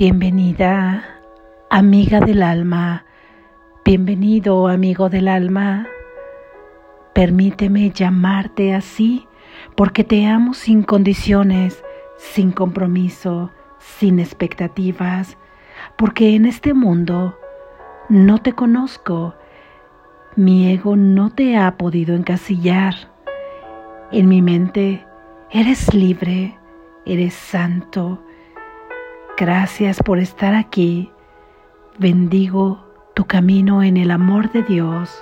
Bienvenida, amiga del alma. Bienvenido, amigo del alma. Permíteme llamarte así porque te amo sin condiciones, sin compromiso, sin expectativas, porque en este mundo no te conozco. Mi ego no te ha podido encasillar. En mi mente eres libre, eres santo, Gracias por estar aquí. Bendigo tu camino en el amor de Dios.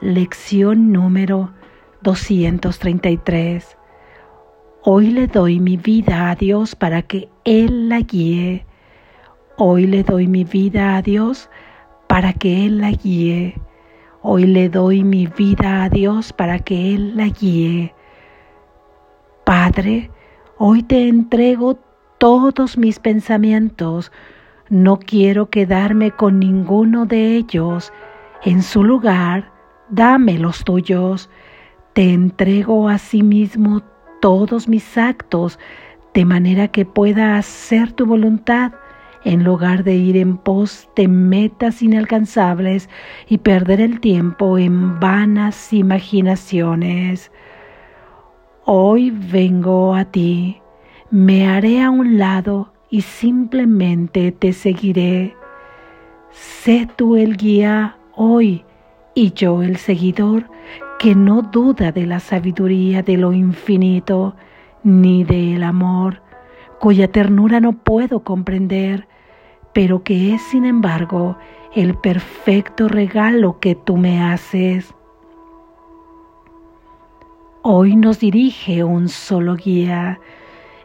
Lección número 233. Hoy le doy mi vida a Dios para que Él la guíe. Hoy le doy mi vida a Dios para que Él la guíe. Hoy le doy mi vida a Dios para que Él la guíe. Padre, hoy te entrego todos mis pensamientos. No quiero quedarme con ninguno de ellos. En su lugar, dame los tuyos. Te entrego a sí mismo todos mis actos, de manera que pueda hacer tu voluntad en lugar de ir en pos de metas inalcanzables y perder el tiempo en vanas imaginaciones. Hoy vengo a ti me haré a un lado y simplemente te seguiré. Sé tú el guía hoy y yo el seguidor que no duda de la sabiduría de lo infinito ni del amor, cuya ternura no puedo comprender, pero que es sin embargo el perfecto regalo que tú me haces. Hoy nos dirige un solo guía,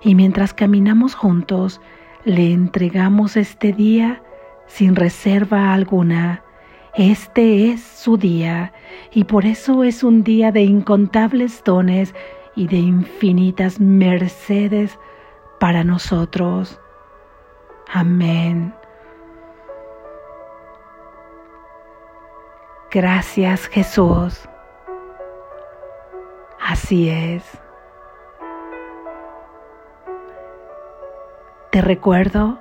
y mientras caminamos juntos, le entregamos este día sin reserva alguna. Este es su día y por eso es un día de incontables dones y de infinitas mercedes para nosotros. Amén. Gracias Jesús. Así es. Te recuerdo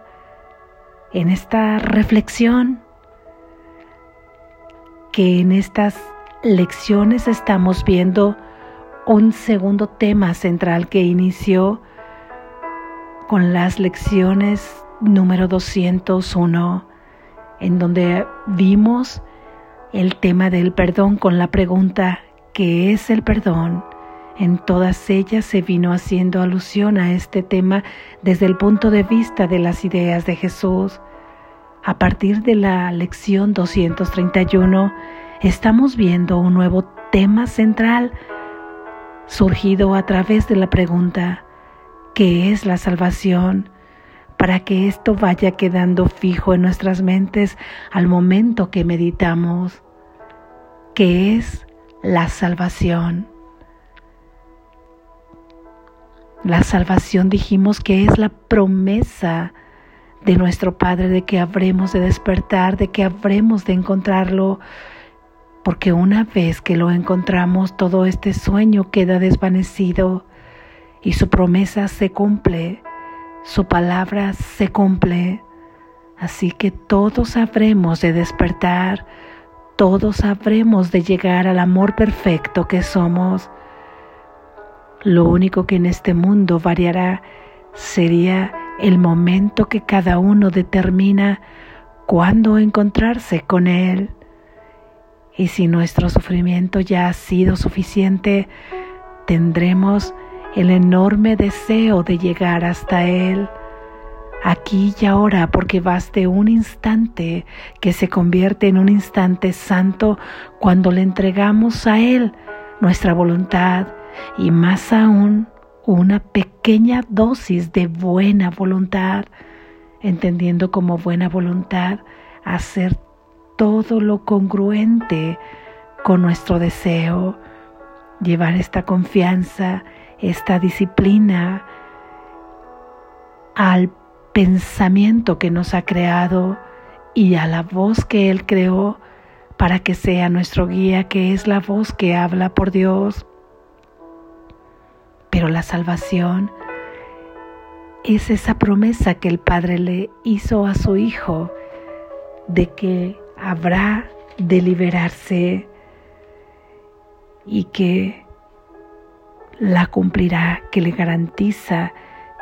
en esta reflexión que en estas lecciones estamos viendo un segundo tema central que inició con las lecciones número 201, en donde vimos el tema del perdón con la pregunta, ¿qué es el perdón? En todas ellas se vino haciendo alusión a este tema desde el punto de vista de las ideas de Jesús. A partir de la lección 231 estamos viendo un nuevo tema central surgido a través de la pregunta, ¿qué es la salvación? Para que esto vaya quedando fijo en nuestras mentes al momento que meditamos. ¿Qué es la salvación? La salvación dijimos que es la promesa de nuestro Padre de que habremos de despertar, de que habremos de encontrarlo, porque una vez que lo encontramos todo este sueño queda desvanecido y su promesa se cumple, su palabra se cumple. Así que todos habremos de despertar, todos habremos de llegar al amor perfecto que somos lo único que en este mundo variará sería el momento que cada uno determina cuándo encontrarse con Él. Y si nuestro sufrimiento ya ha sido suficiente, tendremos el enorme deseo de llegar hasta Él, aquí y ahora, porque baste un instante que se convierte en un instante santo cuando le entregamos a Él nuestra voluntad, y más aún una pequeña dosis de buena voluntad, entendiendo como buena voluntad hacer todo lo congruente con nuestro deseo, llevar esta confianza, esta disciplina al pensamiento que nos ha creado y a la voz que Él creó para que sea nuestro guía, que es la voz que habla por Dios pero la salvación es esa promesa que el Padre le hizo a su Hijo de que habrá de liberarse y que la cumplirá, que le garantiza,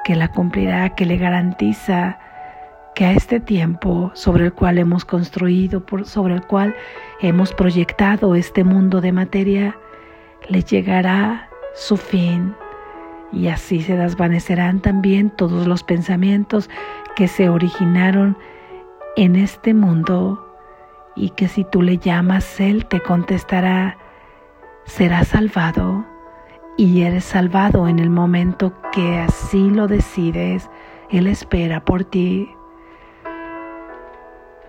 que la cumplirá, que le garantiza que a este tiempo sobre el cual hemos construido, sobre el cual hemos proyectado este mundo de materia, le llegará su fin y así se desvanecerán también todos los pensamientos que se originaron en este mundo y que si tú le llamas, Él te contestará, serás salvado y eres salvado en el momento que así lo decides. Él espera por ti.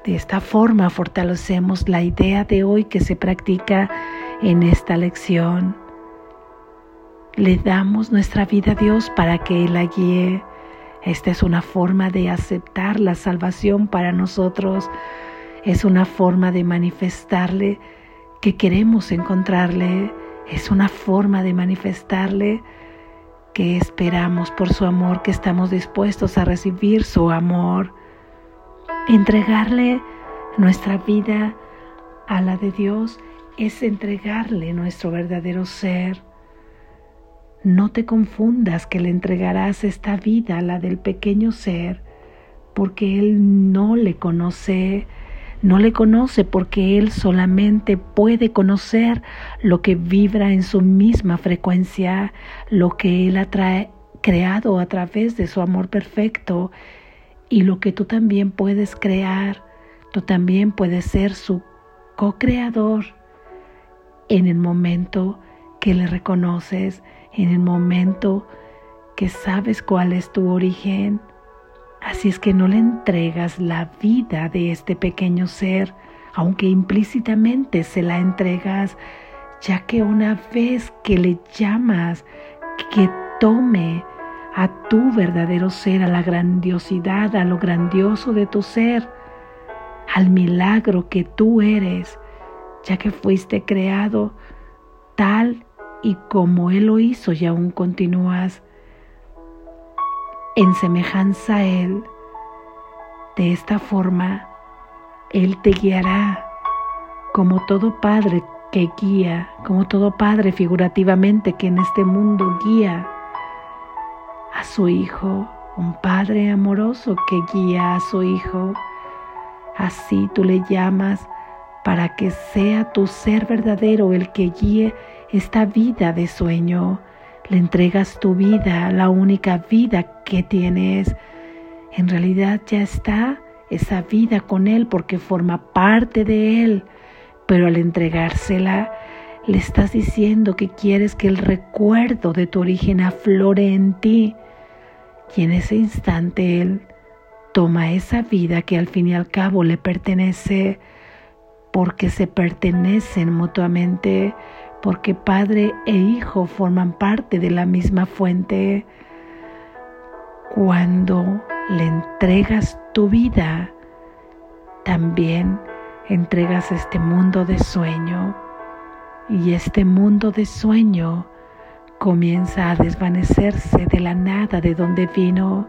De esta forma fortalecemos la idea de hoy que se practica en esta lección. Le damos nuestra vida a Dios para que Él la guíe. Esta es una forma de aceptar la salvación para nosotros. Es una forma de manifestarle que queremos encontrarle es una forma de manifestarle que esperamos por su amor, que estamos dispuestos a recibir su amor, entregarle nuestra vida a la de Dios es entregarle nuestro verdadero ser. No te confundas que le entregarás esta vida a la del pequeño ser, porque Él no le conoce no le conoce porque Él solamente puede conocer lo que vibra en su misma frecuencia, lo que Él ha creado a través de su amor perfecto y lo que tú también puedes crear. Tú también puedes ser su co-creador en el momento que le reconoces, en el momento que sabes cuál es tu origen. Así es que no le entregas la vida de este pequeño ser, aunque implícitamente se la entregas, ya que una vez que le llamas que tome a tu verdadero ser, a la grandiosidad, a lo grandioso de tu ser, al milagro que tú eres, ya que fuiste creado tal y como Él lo hizo y aún continúas en semejanza a Él. De esta forma, Él te guiará como todo padre que guía, como todo padre figurativamente que en este mundo guía a su hijo, un padre amoroso que guía a su hijo. Así tú le llamas para que sea tu ser verdadero el que guíe esta vida de sueño, le entregas tu vida, la única vida que tienes, en realidad ya está esa vida con Él porque forma parte de Él, pero al entregársela, le estás diciendo que quieres que el recuerdo de tu origen aflore en ti. Y en ese instante Él toma esa vida que al fin y al cabo le pertenece porque se pertenecen mutuamente porque padre e hijo forman parte de la misma fuente. Cuando le entregas tu vida, también entregas este mundo de sueño. Y este mundo de sueño comienza a desvanecerse de la nada de donde vino.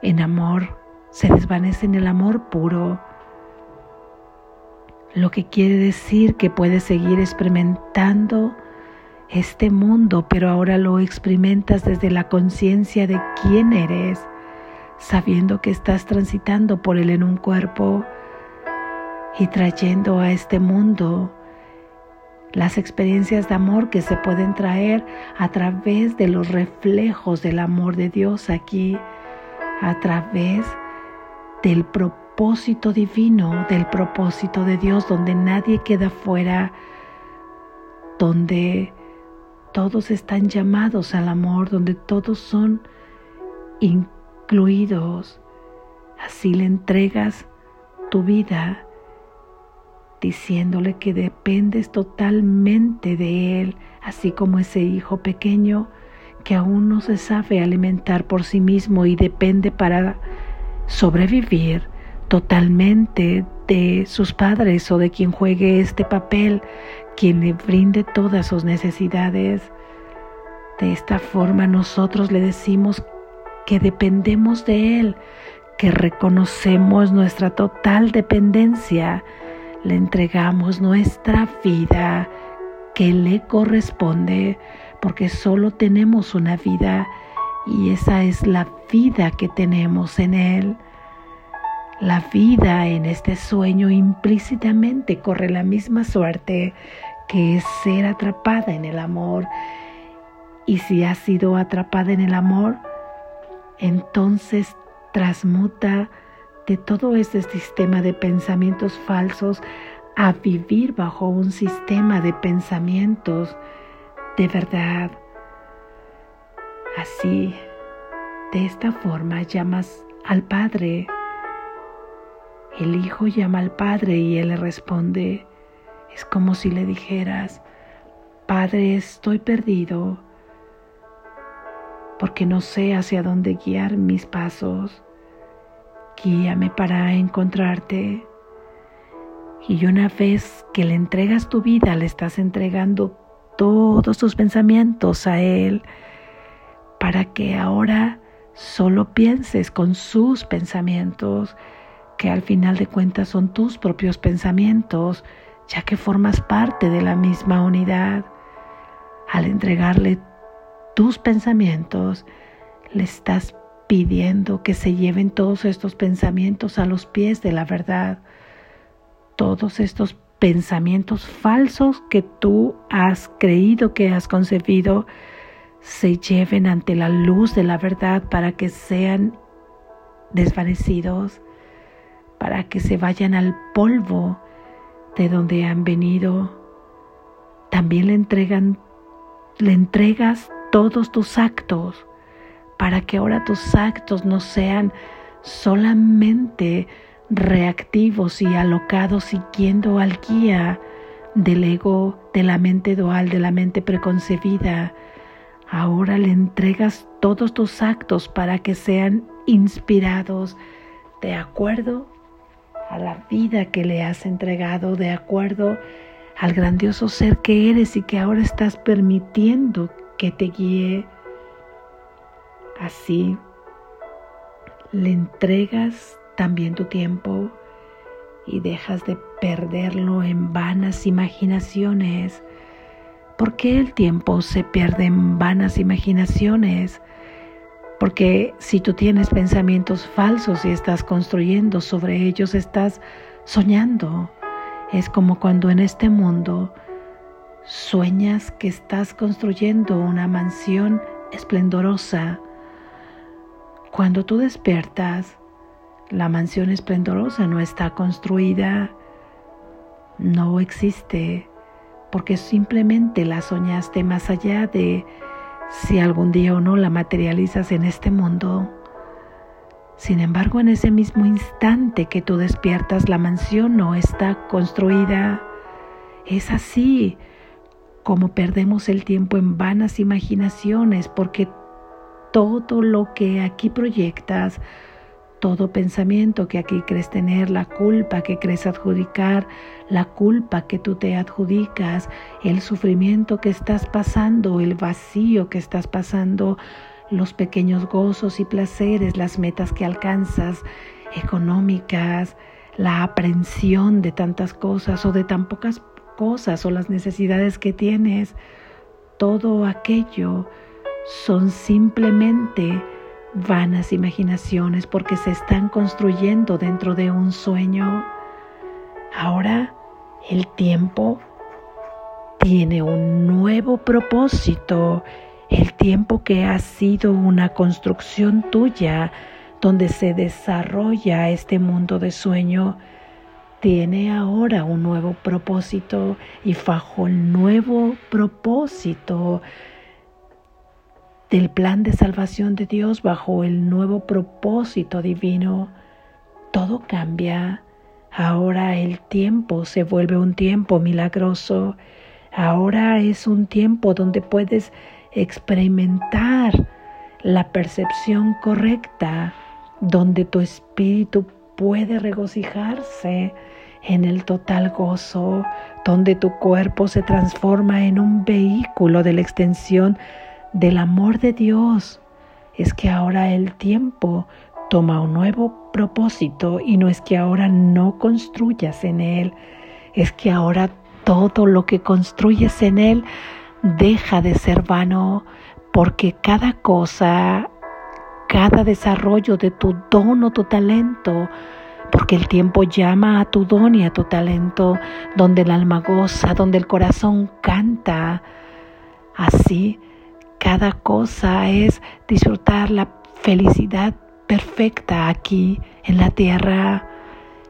En amor, se desvanece en el amor puro lo que quiere decir que puedes seguir experimentando este mundo, pero ahora lo experimentas desde la conciencia de quién eres, sabiendo que estás transitando por él en un cuerpo y trayendo a este mundo las experiencias de amor que se pueden traer a través de los reflejos del amor de Dios aquí, a través del propósito propósito divino, del propósito de Dios, donde nadie queda fuera, donde todos están llamados al amor, donde todos son incluidos. Así le entregas tu vida diciéndole que dependes totalmente de Él, así como ese hijo pequeño que aún no se sabe alimentar por sí mismo y depende para sobrevivir totalmente de sus padres o de quien juegue este papel, quien le brinde todas sus necesidades. De esta forma nosotros le decimos que dependemos de Él, que reconocemos nuestra total dependencia, le entregamos nuestra vida que le corresponde, porque solo tenemos una vida y esa es la vida que tenemos en Él. La vida en este sueño implícitamente corre la misma suerte que ser atrapada en el amor. Y si has sido atrapada en el amor, entonces transmuta de todo este sistema de pensamientos falsos a vivir bajo un sistema de pensamientos de verdad. Así, de esta forma llamas al Padre. El Hijo llama al Padre y Él le responde. Es como si le dijeras, Padre, estoy perdido porque no sé hacia dónde guiar mis pasos. Guíame para encontrarte. Y una vez que le entregas tu vida, le estás entregando todos tus pensamientos a Él para que ahora solo pienses con sus pensamientos, que al final de cuentas son tus propios pensamientos, ya que formas parte de la misma unidad. Al entregarle tus pensamientos, le estás pidiendo que se lleven todos estos pensamientos a los pies de la verdad, todos estos pensamientos falsos que tú has creído que has concebido, se lleven ante la luz de la verdad para que sean desvanecidos, para que se vayan al polvo de donde han venido. También le entregas todos tus actos para que ahora tus actos no sean solamente reactivos y alocados siguiendo al guía del ego, de la mente dual, de la mente preconcebida. Ahora le entregas todos tus actos para que sean inspirados de acuerdo a la vida que le has entregado, de acuerdo al grandioso ser que eres y que ahora estás permitiendo que te guíe. Así le entregas también tu tiempo y dejas de perderlo en vanas imaginaciones. ¿Por qué el tiempo se pierde en vanas imaginaciones? Porque si tú tienes pensamientos falsos y estás construyendo sobre ellos, estás soñando. Es como cuando en este mundo sueñas que estás construyendo una mansión esplendorosa. Cuando tú despiertas, la mansión esplendorosa no está construida, no existe, porque simplemente la soñaste más allá de si algún día o no la materializas en este mundo. Sin embargo, en ese mismo instante que tú despiertas, la mansión no está construida. Es así como perdemos el tiempo en vanas imaginaciones, porque todo lo que aquí proyectas, todo pensamiento que aquí crees tener, la culpa que crees adjudicar, la culpa que tú te adjudicas, el sufrimiento que estás pasando, el vacío que estás pasando, los pequeños gozos y placeres, las metas que alcanzas, económicas, la aprensión de tantas cosas o de tan pocas cosas o las necesidades que tienes, todo aquello son simplemente vanas imaginaciones porque se están construyendo dentro de un sueño. Ahora el tiempo tiene un nuevo propósito el tiempo que ha sido una construcción tuya, donde se desarrolla este mundo de sueño, tiene ahora un nuevo propósito y bajo el nuevo propósito del plan de salvación de Dios, bajo el nuevo propósito divino, todo cambia. Ahora el tiempo se vuelve un tiempo milagroso. Ahora es un tiempo donde puedes experimentar la percepción correcta, donde tu espíritu puede regocijarse en el total gozo, donde tu cuerpo se transforma en un vehículo de la extensión del amor de Dios es que ahora el tiempo toma un nuevo propósito y no es que ahora no construyas en él, es que ahora todo lo que construyes en él deja de ser vano porque cada cosa, cada desarrollo de tu don o tu talento, porque el tiempo llama a tu don y a tu talento, donde el alma goza, donde el corazón canta. Así, cada cosa es disfrutar la felicidad perfecta aquí en la tierra.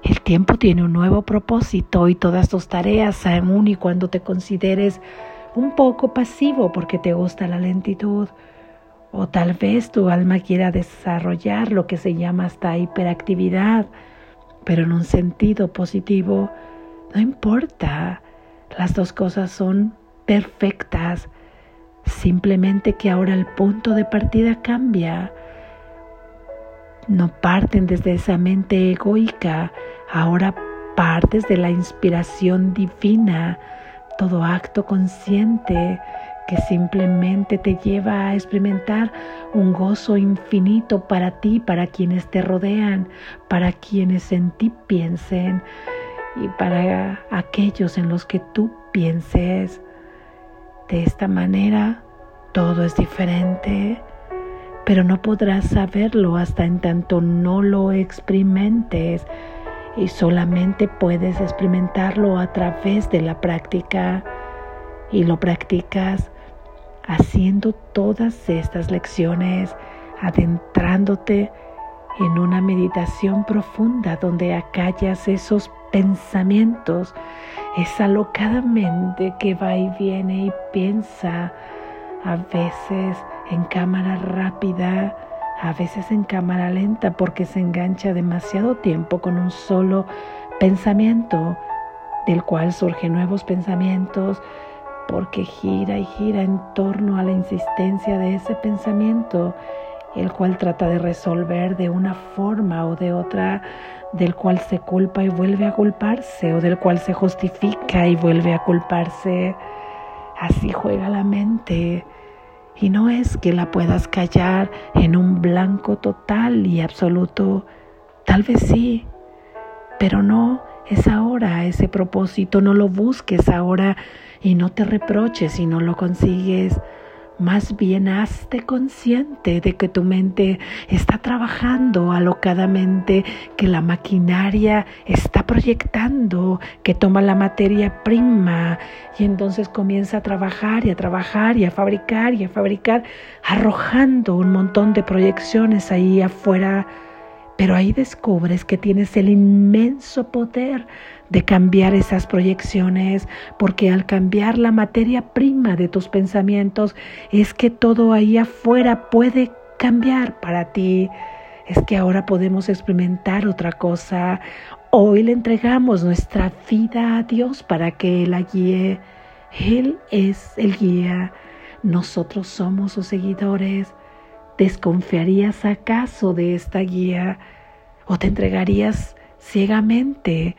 El tiempo tiene un nuevo propósito y todas tus tareas, aún y cuando te consideres un poco pasivo porque te gusta la lentitud, o tal vez tu alma quiera desarrollar lo que se llama hasta hiperactividad, pero en un sentido positivo, no importa, las dos cosas son perfectas, simplemente que ahora el punto de partida cambia. No parten desde esa mente egoica, ahora partes de la inspiración divina, todo acto consciente que simplemente te lleva a experimentar un gozo infinito para ti, para quienes te rodean, para quienes en ti piensen y para aquellos en los que tú pienses. De esta manera todo es diferente, pero no podrás saberlo hasta en tanto no lo experimentes y solamente puedes experimentarlo a través de la práctica y lo practicas haciendo todas estas lecciones, adentrándote en una meditación profunda donde acallas esos pensamientos, esa locada mente que va y viene y piensa, a veces en cámara rápida, a veces en cámara lenta porque se engancha demasiado tiempo con un solo pensamiento, del cual surgen nuevos pensamientos, porque gira y gira en torno a la insistencia de ese pensamiento, el cual trata de resolver de una forma o de otra, del cual se culpa y vuelve a culparse, o del cual se justifica y vuelve a culparse. Así juega la mente. Y no es que la puedas callar en un blanco total y absoluto. Tal vez sí, pero no es ahora ese propósito, no lo busques ahora y no te reproches si no lo consigues. Más bien hazte consciente de que tu mente está trabajando alocadamente, que la maquinaria está proyectando, que toma la materia prima. Y entonces comienza a trabajar y a trabajar y a fabricar y a fabricar, arrojando un montón de proyecciones ahí afuera. Pero ahí descubres que tienes el inmenso poder de cambiar esas proyecciones, porque al cambiar la materia prima de tus pensamientos es que todo ahí afuera puede cambiar para ti. Es que ahora podemos experimentar otra cosa. Hoy le entregamos nuestra vida a Dios para que Él la guíe. Él es el guía. Nosotros somos sus seguidores. ¿Desconfiarías acaso de esta guía o te entregarías ciegamente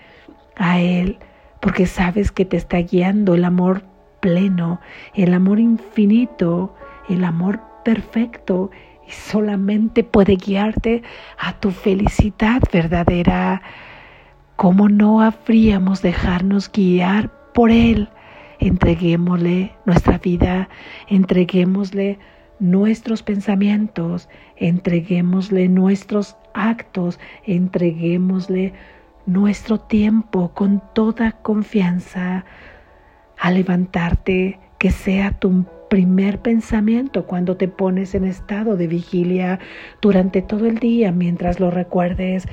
a Él porque sabes que te está guiando el amor pleno, el amor infinito, el amor perfecto y solamente puede guiarte a tu felicidad verdadera? ¿Cómo no habríamos dejarnos guiar por Él? Entreguémosle nuestra vida, entreguémosle nuestros pensamientos, entreguémosle nuestros actos, entreguémosle nuestro tiempo con toda confianza. A levantarte, que sea tu primer pensamiento cuando te pones en estado de vigilia durante todo el día mientras lo recuerdes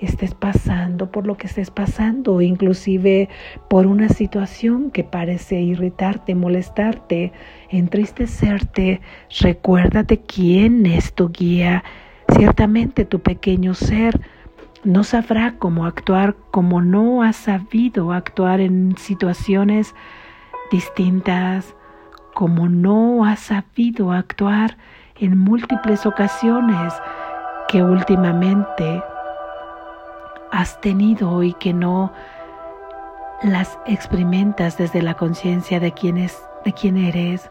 estés pasando por lo que estés pasando, inclusive por una situación que parece irritarte, molestarte, entristecerte, recuérdate quién es tu guía. Ciertamente tu pequeño ser no sabrá cómo actuar como no ha sabido actuar en situaciones distintas, como no ha sabido actuar en múltiples ocasiones que últimamente has tenido y que no las experimentas desde la conciencia de quién es, de quién eres,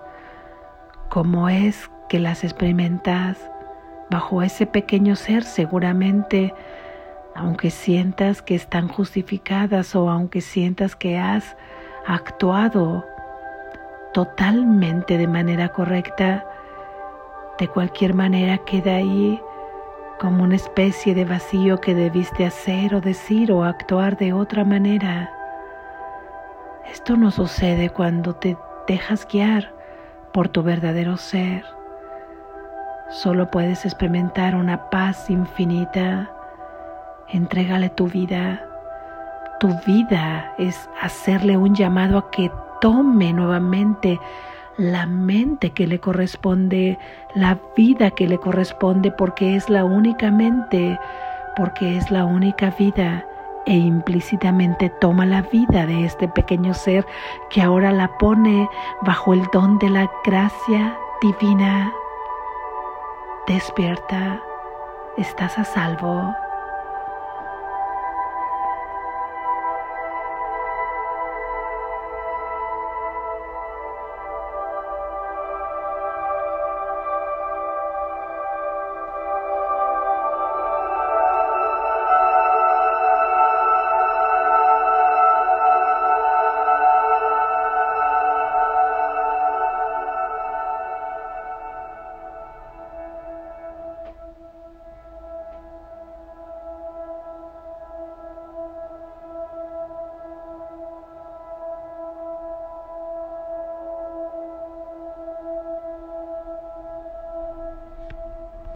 cómo es que las experimentas, bajo ese pequeño ser seguramente, aunque sientas que están justificadas o aunque sientas que has actuado totalmente de manera correcta, de cualquier manera queda ahí como una especie de vacío que debiste hacer o decir o actuar de otra manera. Esto no sucede cuando te dejas guiar por tu verdadero ser. Solo puedes experimentar una paz infinita. Entrégale tu vida. Tu vida es hacerle un llamado a que tome nuevamente la mente que le corresponde, la vida que le corresponde, porque es la única mente, porque es la única vida e implícitamente toma la vida de este pequeño ser que ahora la pone bajo el don de la gracia divina. Despierta, estás a salvo.